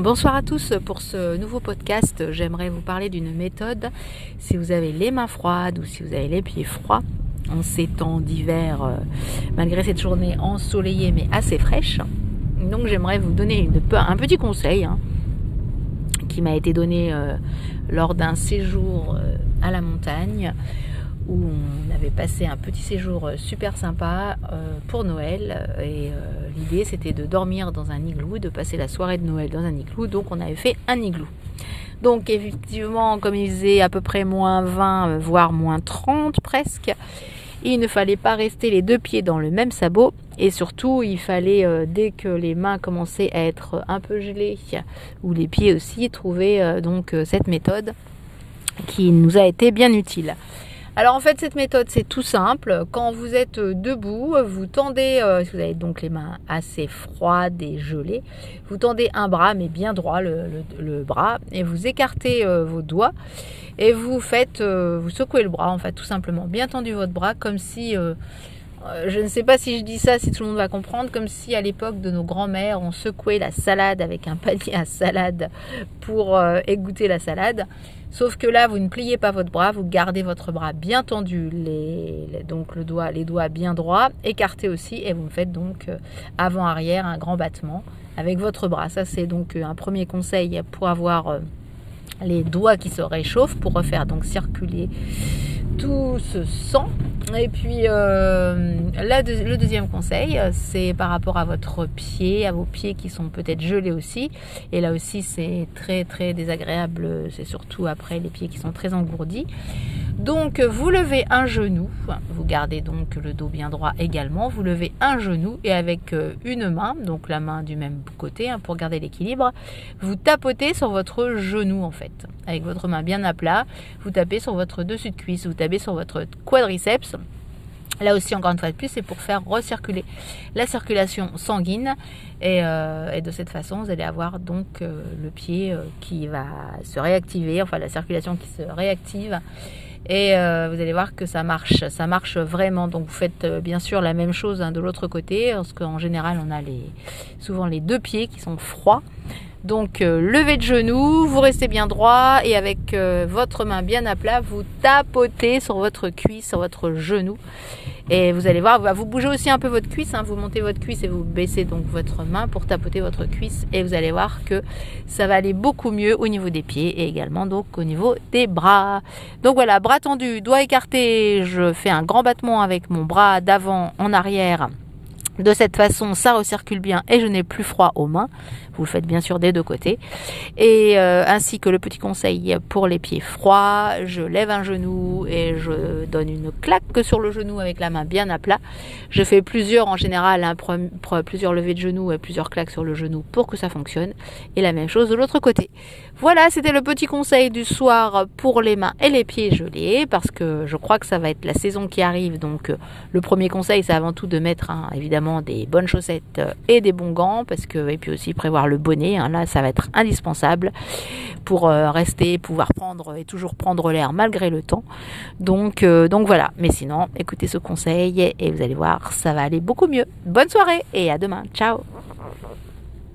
Bonsoir à tous pour ce nouveau podcast. J'aimerais vous parler d'une méthode si vous avez les mains froides ou si vous avez les pieds froids en ces temps d'hiver, euh, malgré cette journée ensoleillée mais assez fraîche. Donc j'aimerais vous donner un petit conseil hein, qui m'a été donné euh, lors d'un séjour euh, à la montagne où on avait passé un petit séjour super sympa pour Noël et l'idée c'était de dormir dans un igloo, de passer la soirée de Noël dans un igloo, donc on avait fait un igloo. Donc effectivement, comme il faisait à peu près moins 20, voire moins 30 presque, il ne fallait pas rester les deux pieds dans le même sabot et surtout il fallait euh, dès que les mains commençaient à être un peu gelées ou les pieds aussi trouver euh, donc euh, cette méthode qui nous a été bien utile. Alors en fait cette méthode c'est tout simple. Quand vous êtes debout, vous tendez, si vous avez donc les mains assez froides et gelées, vous tendez un bras mais bien droit le, bras et vous écartez vos doigts et vous faites, vous secouez le bras en fait tout simplement, bien tendu votre bras comme si je ne sais pas si je dis ça, si tout le monde va comprendre, comme si à l'époque de nos grands-mères, on secouait la salade avec un panier à salade pour égoutter la salade. Sauf que là, vous ne pliez pas votre bras, vous gardez votre bras bien tendu, les, donc les doigts bien droits, écartés aussi, et vous faites donc euh, avant-arrière un grand battement avec votre bras. Ça, c'est donc euh, un premier conseil pour avoir euh, les doigts qui se réchauffent, pour refaire donc circuler tout ce sang. Et puis euh, le deuxième conseil, c'est par rapport à votre pied, à vos pieds qui sont peut-être gelés aussi. Et là aussi, c'est très très désagréable. C'est surtout après les pieds qui sont très engourdis. Donc vous levez un genou, vous gardez donc le dos bien droit également, vous levez un genou et avec euh, une main, donc la main du même côté hein, pour garder l'équilibre, vous tapotez sur votre genou en fait. Avec votre main bien à plat, vous tapez sur votre dessus de cuisse, vous tapez sur votre quadriceps. Là aussi, encore une fois de plus, c'est pour faire recirculer la circulation sanguine. Et, euh, de cette façon, vous allez avoir donc euh, le pied qui va se réactiver, enfin la circulation qui se réactive et euh, vous allez voir que ça marche, ça marche vraiment. Donc vous faites euh, bien sûr la même chose hein, de l'autre côté, parce qu'en général on a souvent les deux pieds qui sont froids. Donc euh, levez de genoux, vous restez bien droit et avec votre main bien à plat, vous tapotez sur votre cuisse, sur votre genou. Et vous allez voir, vous bougez aussi un peu votre cuisse, hein. vous montez votre cuisse et vous baissez donc votre main pour tapoter votre cuisse. Et vous allez voir que ça va aller beaucoup mieux au niveau des pieds et également donc au niveau des bras. Donc voilà, bras tendus, doigts écartés, je fais un grand battement avec mon bras d'avant en arrière de cette façon, ça recircule bien et je n'ai plus froid aux mains. Vous le faites bien sûr des deux côtés. Et euh, ainsi que le petit conseil pour les pieds froids, je lève un genou et je donne une claque sur le genou avec la main bien à plat. Je fais plusieurs en général, plusieurs levées de genoux et plusieurs claques sur le genou pour que ça fonctionne. Et la même chose de l'autre côté. Voilà, c'était le petit conseil du soir pour les mains et les pieds gelés parce que je crois que ça va être la saison qui arrive. Donc euh, le premier conseil, c'est avant tout de mettre hein, évidemment des bonnes chaussettes et des bons gants parce que et puis aussi prévoir le bonnet. Hein, là, ça va être indispensable pour euh, rester, pouvoir prendre et toujours prendre l'air malgré le temps. Donc euh, donc voilà. Mais sinon, écoutez ce conseil et vous allez voir, ça va aller beaucoup mieux. Bonne soirée et à demain. Ciao.